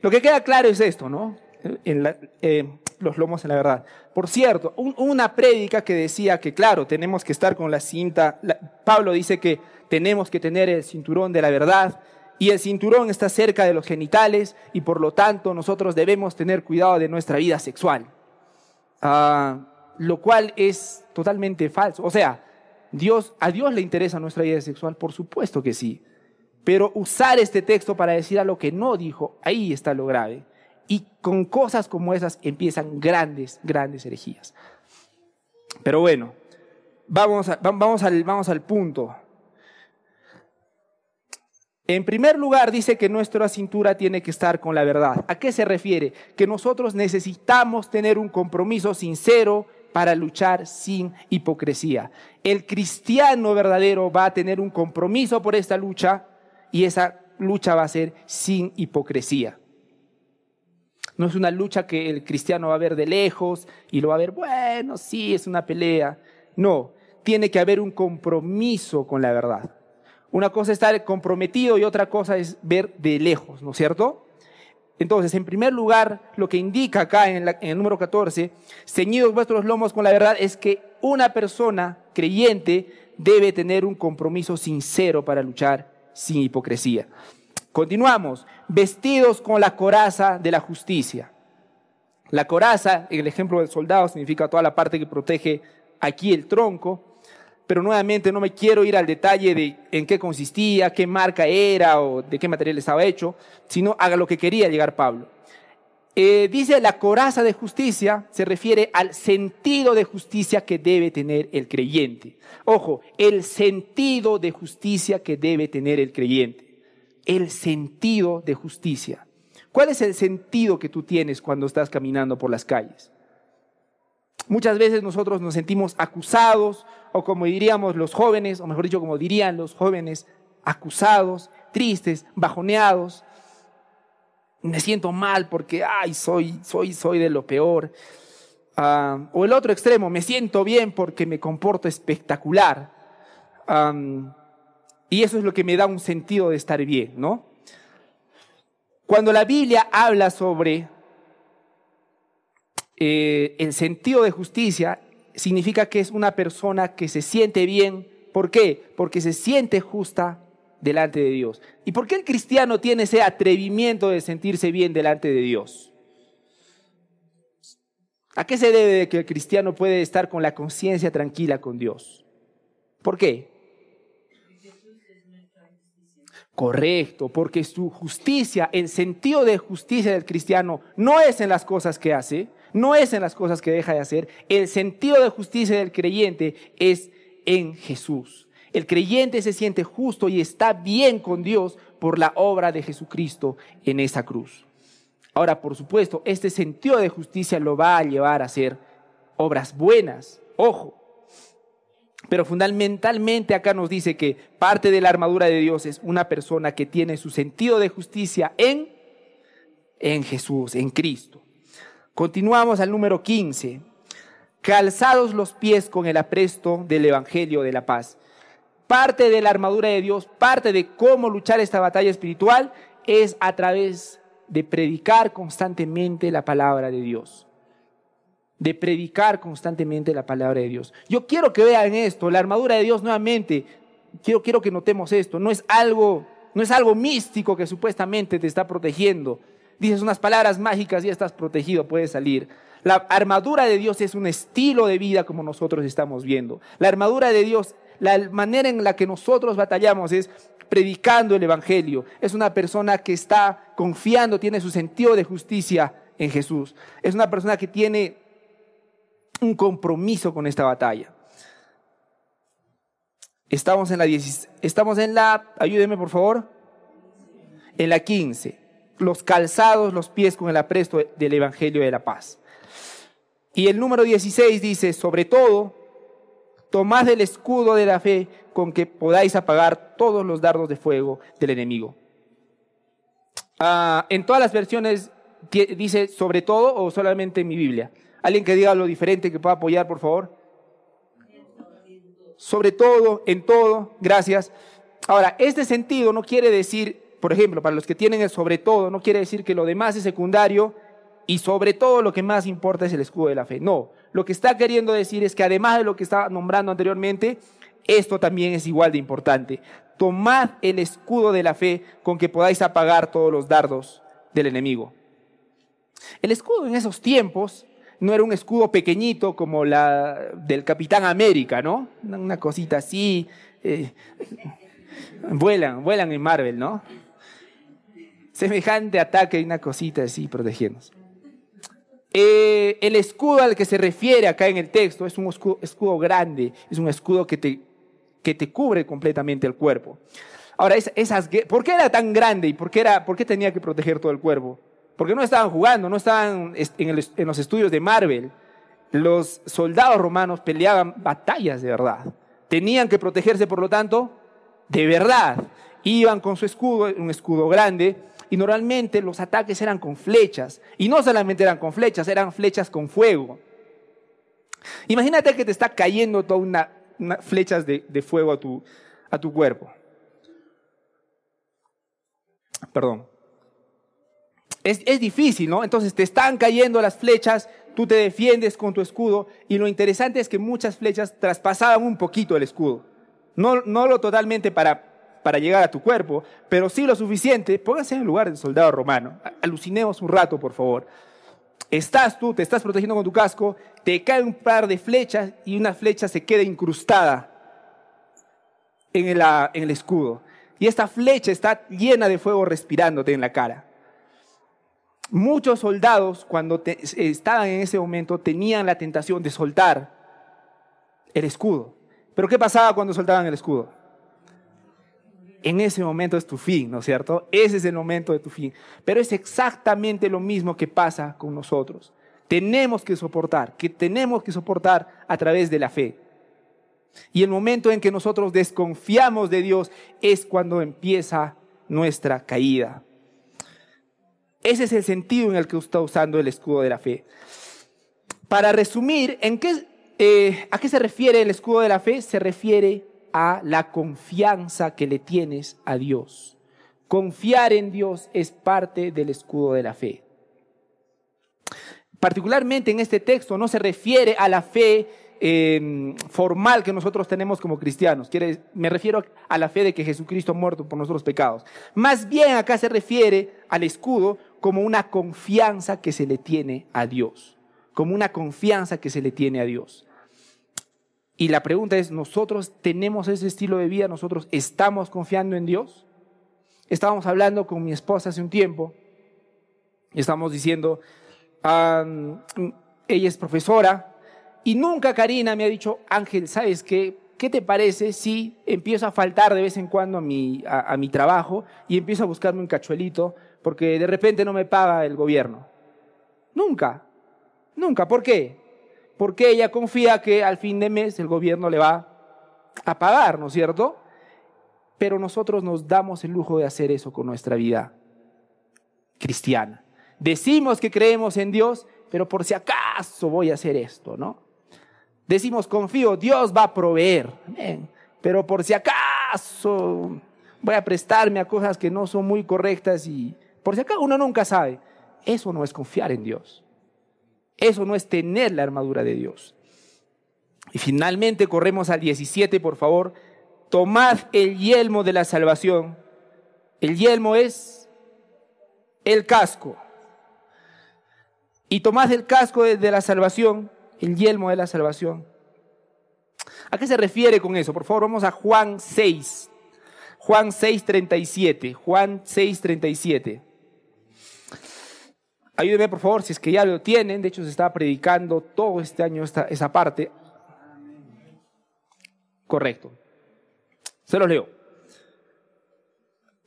lo que queda claro es esto, ¿no? En la, eh, los lomos en la verdad. Por cierto, una prédica que decía que, claro, tenemos que estar con la cinta. Pablo dice que tenemos que tener el cinturón de la verdad y el cinturón está cerca de los genitales y por lo tanto nosotros debemos tener cuidado de nuestra vida sexual. Ah, lo cual es totalmente falso. O sea, Dios, a Dios le interesa nuestra vida sexual, por supuesto que sí. Pero usar este texto para decir a lo que no dijo, ahí está lo grave. Y con cosas como esas empiezan grandes, grandes herejías. Pero bueno, vamos, vamos, al, vamos al punto. En primer lugar, dice que nuestra cintura tiene que estar con la verdad. ¿A qué se refiere? Que nosotros necesitamos tener un compromiso sincero para luchar sin hipocresía. El cristiano verdadero va a tener un compromiso por esta lucha y esa lucha va a ser sin hipocresía. No es una lucha que el cristiano va a ver de lejos y lo va a ver, bueno, sí, es una pelea. No, tiene que haber un compromiso con la verdad. Una cosa es estar comprometido y otra cosa es ver de lejos, ¿no es cierto? Entonces, en primer lugar, lo que indica acá en, el número 14, ceñidos vuestros lomos con la verdad, es que una persona creyente debe tener un compromiso sincero para luchar sin hipocresía. Continuamos, vestidos con la coraza de la justicia. La coraza, en el ejemplo del soldado, significa toda la parte que protege aquí el tronco pero nuevamente no me quiero ir al detalle de en qué consistía, qué marca era o de qué material estaba hecho, sino haga lo que quería llegar Pablo. Eh, dice la coraza de justicia, se refiere al sentido de justicia que debe tener el creyente. Ojo, el sentido de justicia que debe tener el creyente. El sentido de justicia. ¿Cuál es el sentido que tú tienes cuando estás caminando por las calles? Muchas veces nosotros nos sentimos acusados, o como diríamos los jóvenes, o mejor dicho, como dirían los jóvenes, acusados, tristes, bajoneados. Me siento mal porque, ay, soy, soy, soy de lo peor. Ah, o el otro extremo, me siento bien porque me comporto espectacular. Y eso es lo que me da un sentido de estar bien, ¿no? Cuando la Biblia habla sobre eh, el sentido de justicia significa que es una persona que se siente bien. ¿Por qué? Porque se siente justa delante de Dios. ¿Y por qué el cristiano tiene ese atrevimiento de sentirse bien delante de Dios? ¿A qué se debe que el cristiano puede estar con la conciencia tranquila con Dios? ¿Por qué? Correcto, porque su justicia, el sentido de justicia del cristiano no es en las cosas que hace, no es en las cosas que deja de hacer. El sentido de justicia del creyente es en Jesús. El creyente se siente justo y está bien con Dios por la obra de Jesucristo en esa cruz. Ahora, por supuesto, este sentido de justicia lo va a llevar a hacer obras buenas. Ojo. Pero fundamentalmente acá nos dice que parte de la armadura de Dios es una persona que tiene su sentido de justicia en, en Jesús, en Cristo. Continuamos al número 15. Calzados los pies con el apresto del Evangelio de la paz. Parte de la armadura de Dios, parte de cómo luchar esta batalla espiritual es a través de predicar constantemente la palabra de Dios. De predicar constantemente la palabra de Dios. Yo quiero que vean esto, la armadura de Dios nuevamente, quiero, quiero que notemos esto, no es algo, no es algo místico que supuestamente te está protegiendo, dices unas palabras mágicas y estás protegido, puedes salir. La armadura de Dios es un estilo de vida como nosotros estamos viendo. La armadura de Dios, la manera en la que nosotros batallamos es predicando el Evangelio. Es una persona que está confiando, tiene su sentido de justicia en Jesús. Es una persona que tiene un compromiso con esta batalla. Estamos en la estamos en la, ayúdeme por favor, en la 15 los calzados, los pies con el apresto del Evangelio de la paz. Y el número 16 dice, sobre todo, tomad el escudo de la fe con que podáis apagar todos los dardos de fuego del enemigo. Ah, en todas las versiones dice sobre todo o solamente en mi Biblia. Alguien que diga lo diferente que pueda apoyar, por favor. Sobre todo, en todo, gracias. Ahora, este sentido no quiere decir por ejemplo, para los que tienen el sobre todo, no quiere decir que lo demás es secundario y sobre todo lo que más importa es el escudo de la fe. No, lo que está queriendo decir es que además de lo que estaba nombrando anteriormente, esto también es igual de importante. Tomad el escudo de la fe con que podáis apagar todos los dardos del enemigo. El escudo en esos tiempos no era un escudo pequeñito como la del Capitán América, ¿no? Una cosita así. Eh, vuelan, vuelan en Marvel, ¿no? semejante ataque y una cosita así protegiéndose. Eh, el escudo al que se refiere acá en el texto es un escudo, grande, es un escudo que te, que te cubre completamente el cuerpo. Ahora, ¿por qué era tan grande y por qué tenía que proteger todo el cuerpo? Porque no estaban jugando, no estaban en, los estudios de Marvel. Los soldados romanos peleaban batallas de verdad. Tenían que protegerse, por lo tanto, de verdad. Iban con su escudo, un escudo grande, y normalmente los ataques eran con flechas. Y no solamente eran con flechas, eran flechas con fuego. Imagínate que te está cayendo toda una, flechas de, fuego a tu, a tu cuerpo. Perdón. Es, difícil, ¿no? Entonces te están cayendo las flechas, tú te defiendes con tu escudo y lo interesante es que muchas flechas traspasaban un poquito el escudo. No, no lo totalmente para, para llegar a tu cuerpo, pero sí lo suficiente. Póngase en el lugar del soldado romano. Alucinemos un rato, por favor. Estás tú, te estás protegiendo con tu casco, te cae un par de flechas y una flecha se queda incrustada en el, en el escudo. Y esta flecha está llena de fuego respirándote en la cara. Muchos soldados, cuando estaban en ese momento, tenían la tentación de soltar el escudo. Pero ¿qué pasaba cuando soltaban el escudo? En ese momento es tu fin, ¿no es cierto? Ese es el momento de tu fin. Pero es exactamente lo mismo que pasa con nosotros. Tenemos que soportar, que tenemos que soportar a través de la fe. Y el momento en que nosotros desconfiamos de Dios es cuando empieza nuestra caída. Ese es el sentido en el que está usando el escudo de la fe. Para resumir, ¿en qué, eh, ¿a qué se refiere el escudo de la fe? Se refiere a la confianza que le tienes a Dios. Confiar en Dios es parte del escudo de la fe. Particularmente en este texto no se refiere a la fe Em, formal que nosotros tenemos como cristianos. Me refiero a la fe de que Jesucristo ha muerto por nuestros pecados. Más bien acá se refiere al escudo como una confianza que se le tiene a Dios. Como una confianza que se le tiene a Dios. Y la pregunta es, ¿nosotros tenemos ese estilo de vida? ¿Nosotros estamos confiando en Dios? Estábamos hablando con mi esposa hace un tiempo y estábamos diciendo, ella es profesora y nunca Karina me ha dicho, Ángel, ¿sabes qué? ¿Qué te parece si empiezo a faltar de vez en cuando a mi, a, mi trabajo y empiezo a buscarme un cachuelito porque de repente no me paga el gobierno? Nunca, nunca. ¿Por qué? Porque ella confía que al fin de mes el gobierno le va a pagar, ¿no es cierto? Pero nosotros nos damos el lujo de hacer eso con nuestra vida cristiana. Decimos que creemos en Dios, pero por si acaso voy a hacer esto, ¿no? Decimos, confío, Dios va a proveer. Pero por si acaso voy a prestarme a cosas que no son muy correctas y por si acaso uno nunca sabe. Eso no es confiar en Dios. Eso no es tener la armadura de Dios. Y finalmente corremos al 17, por favor. Tomad el yelmo de la salvación. El yelmo es el casco. Y tomad el casco de la salvación el yelmo de la salvación. ¿A qué se refiere con eso? Por favor, vamos a Juan 6. Juan 6, 37. Juan 6, 37. Ayúdenme, por favor, si es que ya lo tienen. De hecho, se está predicando todo este año esta, esa parte. Correcto. Se los leo.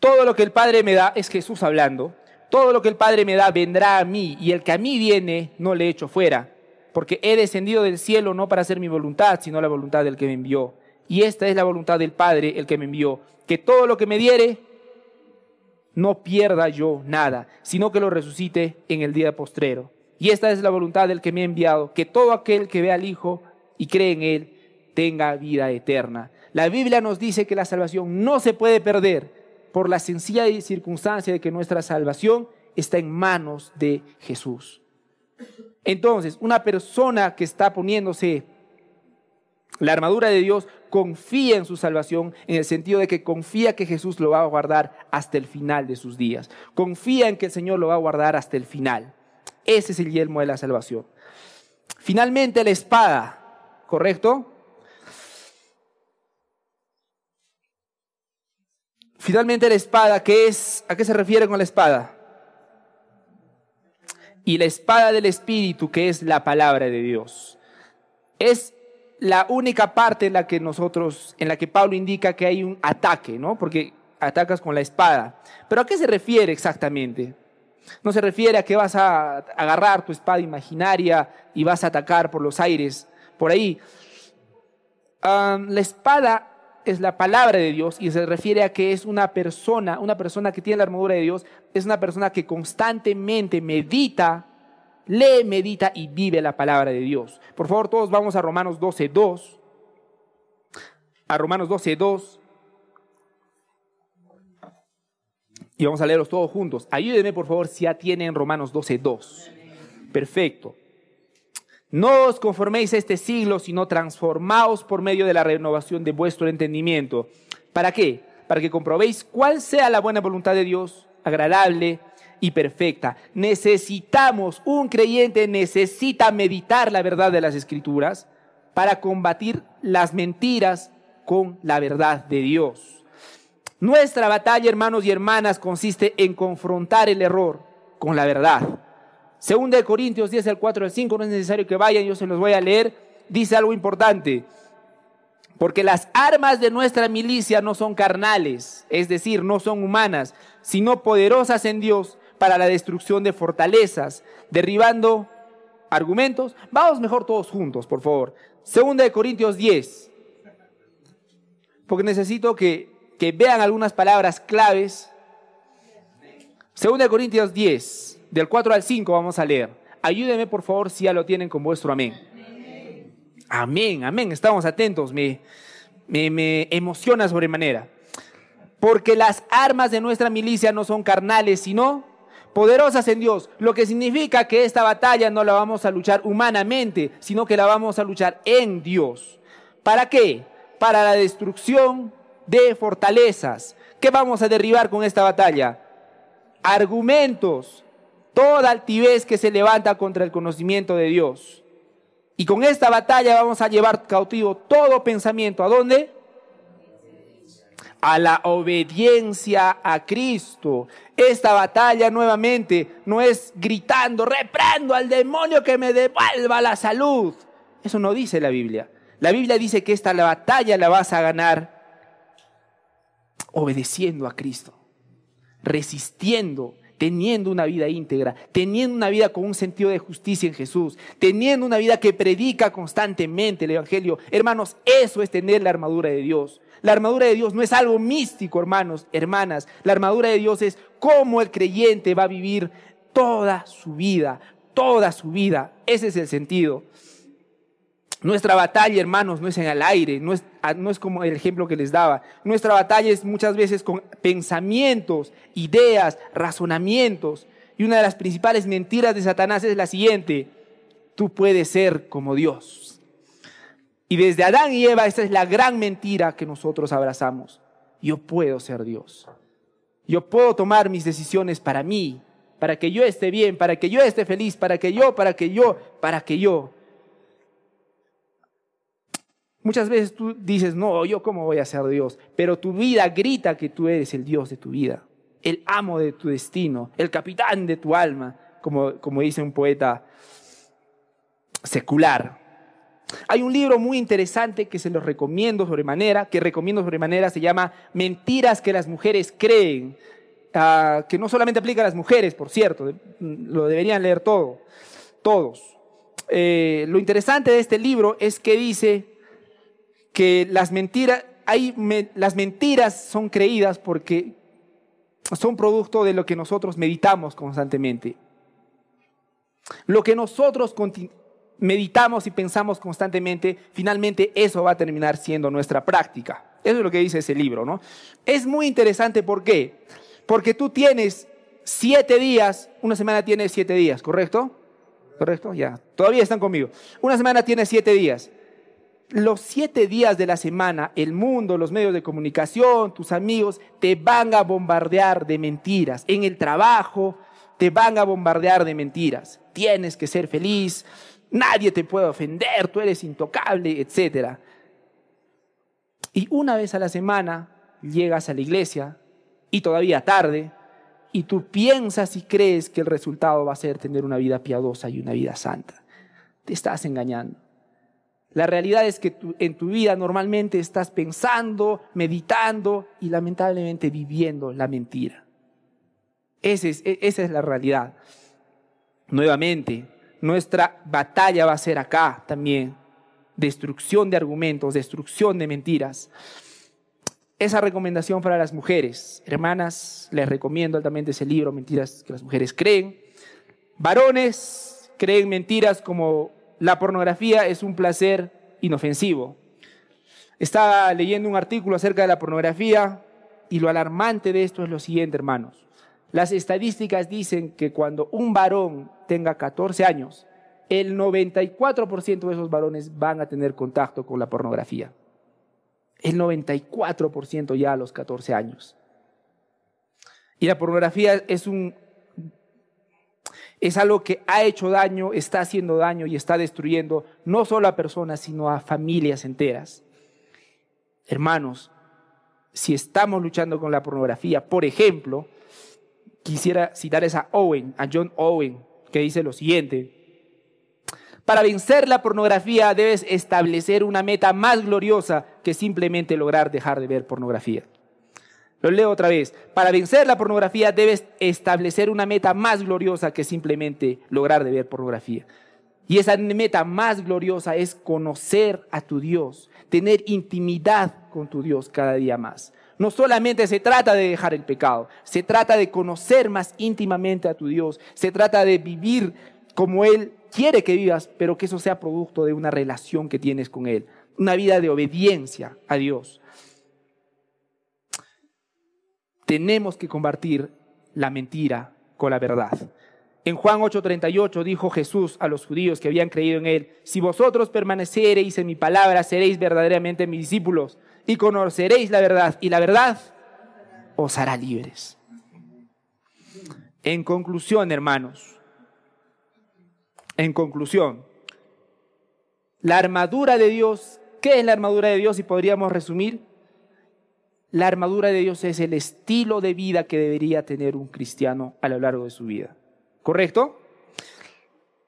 Todo lo que el Padre me da, es Jesús hablando, todo lo que el Padre me da vendrá a mí, y el que a mí viene no le echo fuera porque he descendido del cielo no para hacer mi voluntad, sino la voluntad del que me envió. Y esta es la voluntad del Padre, el que me envió, que todo lo que me diere, no pierda yo nada, sino que lo resucite en el día postrero. Y esta es la voluntad del que me ha enviado, que todo aquel que ve al Hijo y cree en Él tenga vida eterna. La Biblia nos dice que la salvación no se puede perder por la sencilla circunstancia de que nuestra salvación está en manos de Jesús. Entonces, una persona que está poniéndose la armadura de Dios confía en su salvación en el sentido de que confía que Jesús lo va a guardar hasta el final de sus días. Confía en que el Señor lo va a guardar hasta el final. Ese es el yelmo de la salvación. Finalmente la espada, ¿correcto? Finalmente la espada, ¿qué es? ¿A qué se refiere con la espada? y la espada del Espíritu, que es la palabra de Dios. Es la única parte en la que nosotros, en la que Pablo indica que hay un ataque, ¿no? Porque atacas con la espada. Pero ¿a qué se refiere exactamente? No se refiere a que vas a agarrar tu espada imaginaria y vas a atacar por los aires, por ahí. la espada es la palabra de Dios y se refiere a que es una persona, una persona que tiene la armadura de Dios, es una persona que constantemente medita, lee, medita y vive la palabra de Dios. Por favor, todos vamos a Romanos 12, 2. A Romanos 12, 2. Y vamos a leerlos todos juntos. Ayúdenme, por favor, si ya tienen Romanos 12, 2. Perfecto. No os conforméis a este siglo, sino transformaos por medio de la renovación de vuestro entendimiento. ¿Para qué? Para que comprobéis cuál sea la buena voluntad de Dios, agradable perfecta. Necesitamos, un creyente necesita meditar la verdad de las escrituras para combatir las mentiras con la verdad de Dios. Nuestra batalla, hermanos y hermanas, consiste en confrontar el error con la verdad. Segunda de Corintios 10, al 4 al 5, no es necesario que vayan, yo se los voy a leer. Dice algo importante. Porque las armas de nuestra milicia no son carnales, es decir, no son humanas, sino poderosas en Dios para la destrucción de fortalezas, derribando argumentos. Vamos mejor todos juntos, por favor. Segunda de Corintios 10. Porque necesito que, que vean algunas palabras claves. Segunda de Corintios 10 del 4 al 5 vamos a leer. Ayúdenme por favor si ya lo tienen con vuestro amén. Amén, amén. Estamos atentos. Me, me, me emociona sobremanera. Porque las armas de nuestra milicia no son carnales, sino poderosas en Dios, lo que significa que esta batalla no la vamos a luchar humanamente, sino que la vamos a luchar en Dios. ¿Para qué? Para la destrucción de fortalezas. ¿Qué vamos a derribar con esta batalla? Argumentos, toda altivez que se levanta contra el conocimiento de Dios. Y con esta batalla vamos a llevar cautivo todo pensamiento. ¿A dónde? A la obediencia a Cristo. Esta batalla nuevamente no es gritando, reprendo al demonio que me devuelva la salud. Eso no dice la Biblia. La Biblia dice que esta la batalla la vas a ganar obedeciendo a Cristo, resistiendo teniendo una vida íntegra, teniendo una vida con un sentido de justicia en Jesús, teniendo una vida que predica constantemente el Evangelio. Hermanos, eso es tener la armadura de Dios. La armadura de Dios no es algo místico, hermanos, hermanas. La armadura de Dios es cómo el creyente va a vivir toda su vida, toda su vida. Ese es el sentido. Nuestra batalla, hermanos, no es en el aire, no es, ah, no es como el ejemplo que les daba. Nuestra batalla es muchas veces con pensamientos, ideas, razonamientos. Y una de las principales mentiras de Satanás es la siguiente, tú puedes ser como Dios. Y desde Adán y Eva, esta es la gran mentira que nosotros abrazamos. Yo puedo ser Dios. Yo puedo tomar mis decisiones para mí, para que yo esté bien, para que yo esté feliz, para que yo, para que yo, para que yo. Muchas veces tú dices, no, yo cómo voy a ser Dios, pero tu vida grita que tú eres el Dios de tu vida, el amo de tu destino, el capitán de tu alma, como, como dice un poeta secular. Hay un libro muy interesante que se los recomiendo sobremanera, que recomiendo sobremanera, se llama Mentiras que las mujeres creen, ah, que no solamente aplica a las mujeres, por cierto, lo deberían leer todo, todos. Eh, lo interesante de este libro es que dice que las mentiras, hay, las mentiras son creídas porque son producto de lo que nosotros meditamos constantemente. Lo que nosotros meditamos y pensamos constantemente, finalmente eso va a terminar siendo nuestra práctica. Eso es lo que dice ese libro, ¿no? Es muy interesante, ¿por qué? Porque tú tienes siete días, una semana tiene siete días, ¿correcto? ¿Correcto? Ya, todavía están conmigo. Una semana tiene siete días los siete días de la semana, el mundo, los medios de comunicación, tus amigos, te van a bombardear de mentiras. En el trabajo, te van a bombardear de mentiras. Tienes que ser feliz, nadie te puede ofender, tú eres intocable, etc. Y una vez a la semana llegas a la iglesia y todavía tarde, y tú piensas y crees que el resultado va a ser tener una vida piadosa y una vida santa. Te estás engañando. La realidad es que en tu vida normalmente estás pensando, meditando y lamentablemente viviendo la mentira. e, esa es la realidad. Nuevamente, nuestra batalla va a ser acá también. Destrucción de argumentos, destrucción de mentiras. esa recomendación para las mujeres. Hermanas, les recomiendo altamente ese libro, Mentiras que las mujeres creen. Varones creen mentiras como la pornografía es un placer inofensivo. Estaba leyendo un artículo acerca de la pornografía y lo alarmante de esto es lo siguiente, hermanos. Las estadísticas dicen que cuando un varón tenga 14 años, el 94% de esos varones van a tener contacto con la pornografía. El 94% ya a los 14 años. Y la pornografía es un es algo que ha hecho daño, está haciendo daño y está destruyendo no solo a personas, sino a familias enteras. Hermanos, si estamos luchando con la pornografía, por ejemplo, quisiera citarles a Owen, a John Owen, que dice lo siguiente. Para vencer la pornografía debes establecer una meta más gloriosa que simplemente lograr dejar de ver pornografía. Lo leo otra vez. Para vencer la pornografía debes establecer una meta más gloriosa que simplemente lograr de ver pornografía. Y esa meta más gloriosa es conocer a tu Dios, tener intimidad con tu Dios cada día más. No solamente se trata de dejar el pecado, se trata de conocer más íntimamente a tu Dios, se trata de vivir como Él quiere que vivas, pero que eso sea producto de una relación que tienes con Él, una vida de obediencia a Dios. Tenemos que combatir la mentira con la verdad. En Juan 8:38 dijo Jesús a los judíos que habían creído en Él, si vosotros permaneceréis en mi palabra, seréis verdaderamente mis discípulos y conoceréis la verdad, y la verdad os hará libres. En conclusión, hermanos, en conclusión, la armadura de Dios, ¿qué es la armadura de Dios? Y podríamos resumir, la armadura de Dios es el estilo de vida que debería tener un cristiano a lo largo de su vida. ¿Correcto?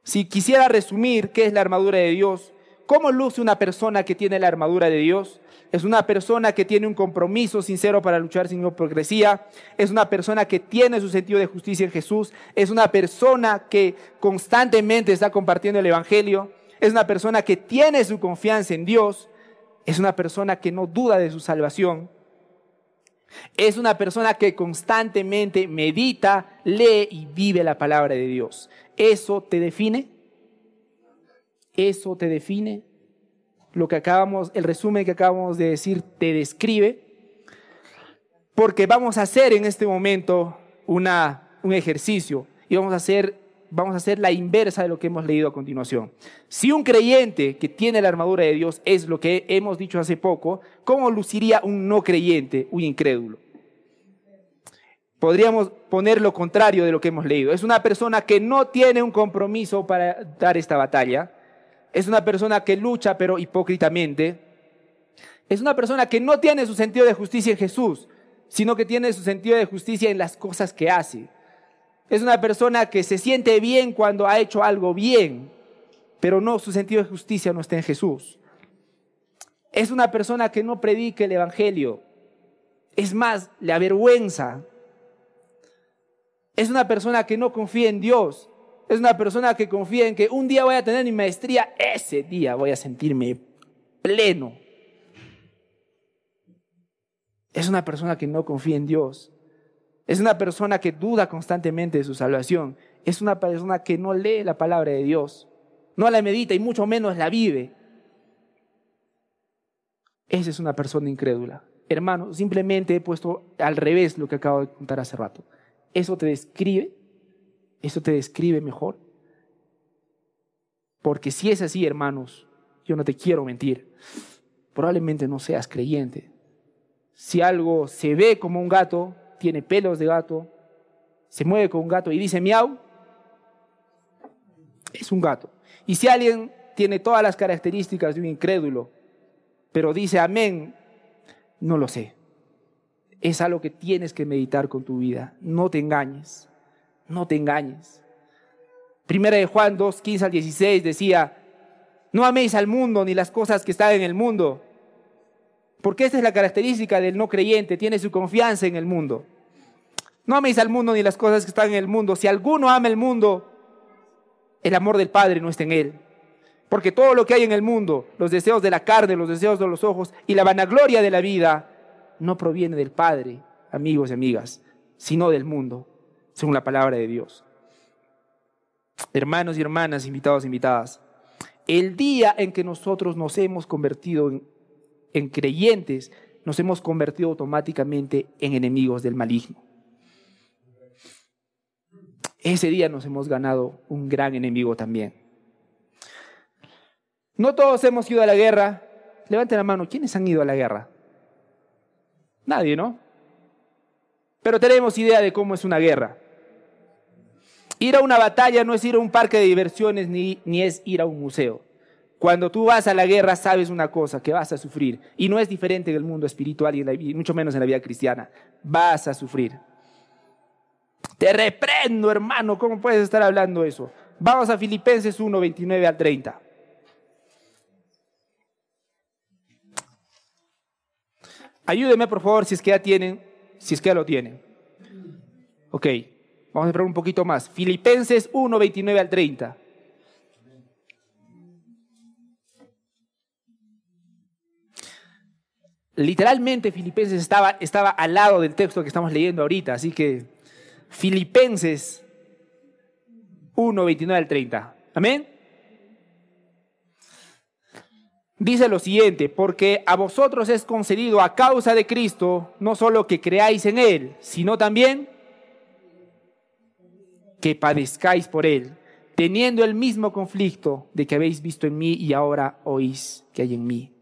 Si quisiera resumir qué es la armadura de Dios, ¿cómo luce una persona que tiene la armadura de Dios? Es una persona que tiene un compromiso sincero para luchar sin hipocresía. Es una persona que tiene su sentido de justicia en Jesús. Es una persona que constantemente está compartiendo el Evangelio. Es una persona que tiene su confianza en Dios. Es una persona que no duda de su salvación. Es una persona que constantemente medita, lee y vive la palabra de Dios. ¿Eso te define? ¿Eso te define? Lo que acabamos, el resumen que acabamos de decir te describe. Porque vamos a hacer en este momento una, un ejercicio y vamos a hacer vamos a hacer la inversa de lo que hemos leído a continuación. Si un creyente que tiene la armadura de Dios es lo que hemos dicho hace poco, ¿cómo luciría un no creyente, un incrédulo? Podríamos poner lo contrario de lo que hemos leído. Es una persona que no tiene un compromiso para dar esta batalla. Es una persona que lucha pero hipócritamente. Es una persona que no tiene su sentido de justicia en Jesús, sino que tiene su sentido de justicia en las cosas que hace. Es una persona que se siente bien cuando ha hecho algo bien, pero no, su sentido de justicia no está en Jesús. Es una persona que no predica el Evangelio. Es más, le avergüenza. Es una persona que no confía en Dios. Es una persona que confía en que un día voy a tener mi maestría, ese día voy a sentirme pleno. Es una persona que no confía en Dios. Es una persona que duda constantemente de su salvación. Es una persona que no lee la palabra de Dios. No la medita y mucho menos la vive. Esa es una persona incrédula. Hermano, simplemente he puesto al revés lo que acabo de contar hace rato. ¿Eso te describe? ¿Eso te describe mejor? Porque si es así, hermanos, yo no te quiero mentir. Probablemente no seas creyente. Si algo se ve como un gato, tiene pelos de gato, se mueve con un gato y dice miau, es un gato. Y si alguien tiene todas las características de un incrédulo, pero dice amén, no lo sé. Es algo que tienes que meditar con tu vida. No te engañes, no te engañes. Primera de Juan 2, 15 al 16 decía, no améis al mundo ni las cosas que están en el mundo. Porque esa es la característica del no creyente, tiene su confianza en el mundo. No améis al mundo ni las cosas que están en el mundo. Si alguno ama el mundo, el amor del Padre no está en él. Porque todo lo que hay en el mundo, los deseos de la carne, los deseos de los ojos y la vanagloria de la vida, no proviene del Padre, amigos y amigas, sino del mundo, según la palabra de Dios. Hermanos y hermanas, invitados e invitadas, el día en que nosotros nos hemos convertido en, en creyentes, nos hemos convertido automáticamente en enemigos del maligno. Ese día nos hemos ganado un gran enemigo también. No todos hemos ido a la guerra. Levanten la mano, ¿quiénes han ido a la guerra? Nadie, ¿no? Pero tenemos idea de cómo es una guerra. Ir a una batalla no es ir a un parque de diversiones ni, ni es ir a un museo. Cuando tú vas a la guerra sabes una cosa, que vas a sufrir. Y no es diferente en el mundo espiritual y, mucho menos en la vida cristiana. Vas a sufrir. Te reprendo, hermano. ¿Cómo puedes estar hablando eso? Vamos a Filipenses 1, 29 al 30. Ayúdeme, por favor, si es que ya tienen, si es que ya lo tienen. Ok, vamos a esperar un poquito más. Filipenses 1, 29 al 30. Literalmente Filipenses estaba, estaba al lado del texto que estamos leyendo ahorita, así que Filipenses 1, 29 al 30. Amén. Dice lo siguiente, porque a vosotros es concedido a causa de Cristo no solo que creáis en Él, sino también que padezcáis por Él, teniendo el mismo conflicto de que habéis visto en mí y ahora oís que hay en mí.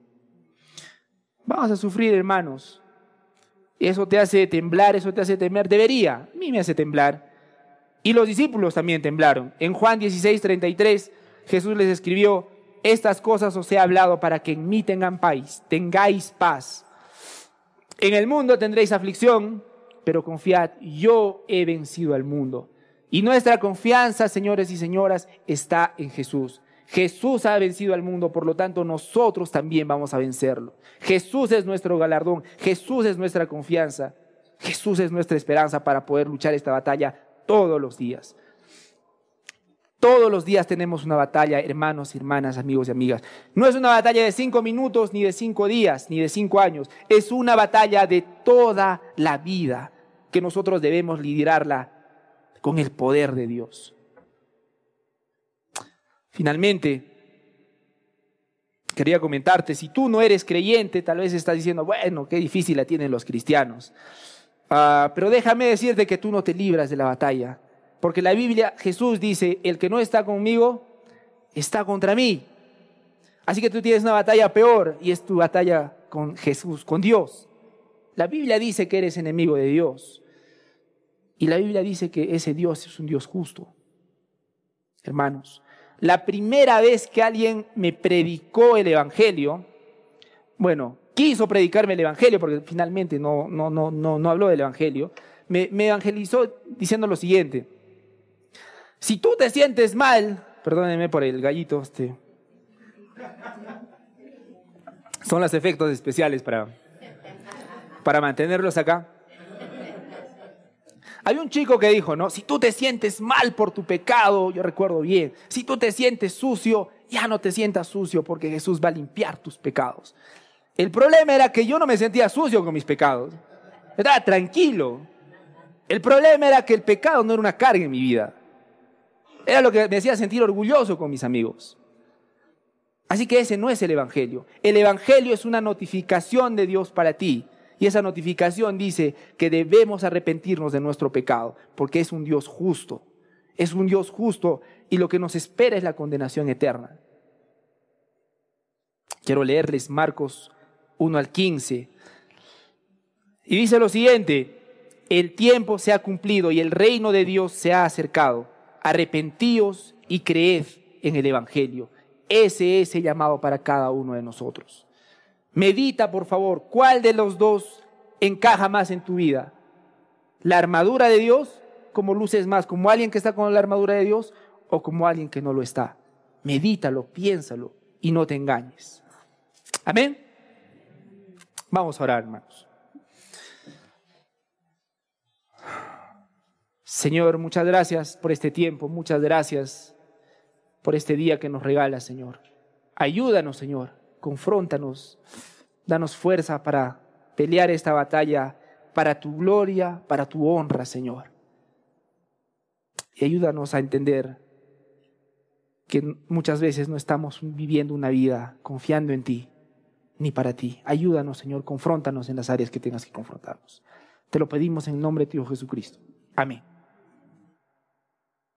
Vamos a sufrir, hermanos. Eso te hace temblar, eso te hace temer. Debería, a mí me hace temblar. Y los discípulos también temblaron. En Juan 16, 33, Jesús les escribió, estas cosas os he hablado para que en mí tengan paz, tengáis paz. En el mundo tendréis aflicción, pero confiad, yo he vencido al mundo. Y nuestra confianza, señores y señoras, está en Jesús. Jesús ha vencido al mundo, por lo tanto nosotros también vamos a vencerlo. Jesús es nuestro galardón, Jesús es nuestra confianza, Jesús es nuestra esperanza para poder luchar esta batalla todos los días. Todos los días tenemos una batalla, hermanos, hermanas, amigos y amigas. No es una batalla de cinco minutos, ni de cinco días, ni de cinco años. Es una batalla de toda la vida que nosotros debemos liderarla con el poder de Dios. Finalmente, quería comentarte, si tú no eres creyente, tal vez estás diciendo, bueno, qué difícil la tienen los cristianos. Ah, pero déjame decirte que tú no te libras de la batalla. Porque la Biblia, Jesús dice, el que no está conmigo, está contra mí. Así que tú tienes una batalla peor y es tu batalla con Jesús, con Dios. La Biblia dice que eres enemigo de Dios. Y la Biblia dice que ese Dios es un Dios justo. Hermanos, la primera vez que alguien me predicó el Evangelio, bueno, quiso predicarme el Evangelio, porque finalmente no, no, no, no, no habló del Evangelio, me, evangelizó diciendo lo siguiente. Si tú te sientes mal, perdónenme por el gallito, este. Son los efectos especiales para, para mantenerlos acá. Hay un chico que dijo, ¿no? Si tú te sientes mal por tu pecado, yo recuerdo bien, si tú te sientes sucio, ya no te sientas sucio porque Jesús va a limpiar tus pecados. El problema era que yo no me sentía sucio con mis pecados. Estaba tranquilo. El problema era que el pecado no era una carga en mi vida. Era lo que me hacía sentir orgulloso con mis amigos. Así que ese no es el Evangelio. El Evangelio es una notificación de Dios para ti. Y esa notificación dice que debemos arrepentirnos de nuestro pecado, porque es un Dios justo. Es un Dios justo y lo que nos espera es la condenación eterna. Quiero leerles Marcos 1 al 15. Y dice lo siguiente, el tiempo se ha cumplido y el reino de Dios se ha acercado arrepentíos y creed en el Evangelio. Ese es el llamado para cada uno de nosotros. Medita, por favor, cuál de los dos encaja más en tu vida. La armadura de Dios, como luces más, como alguien que está con la armadura de Dios o como alguien que no lo está. Medítalo, piénsalo y no te engañes. Amén. Vamos a orar, hermanos. Señor, muchas gracias por este tiempo, muchas gracias por este día que nos regala, Señor. Ayúdanos, Señor, confróntanos, danos fuerza para pelear esta batalla para tu gloria, para tu honra, Señor. Y ayúdanos a entender que muchas veces no estamos viviendo una vida confiando en ti, ni para ti. Ayúdanos, Señor, confróntanos en las áreas que tengas que confrontarnos. Te lo pedimos en el nombre de Dios Jesucristo. Amén.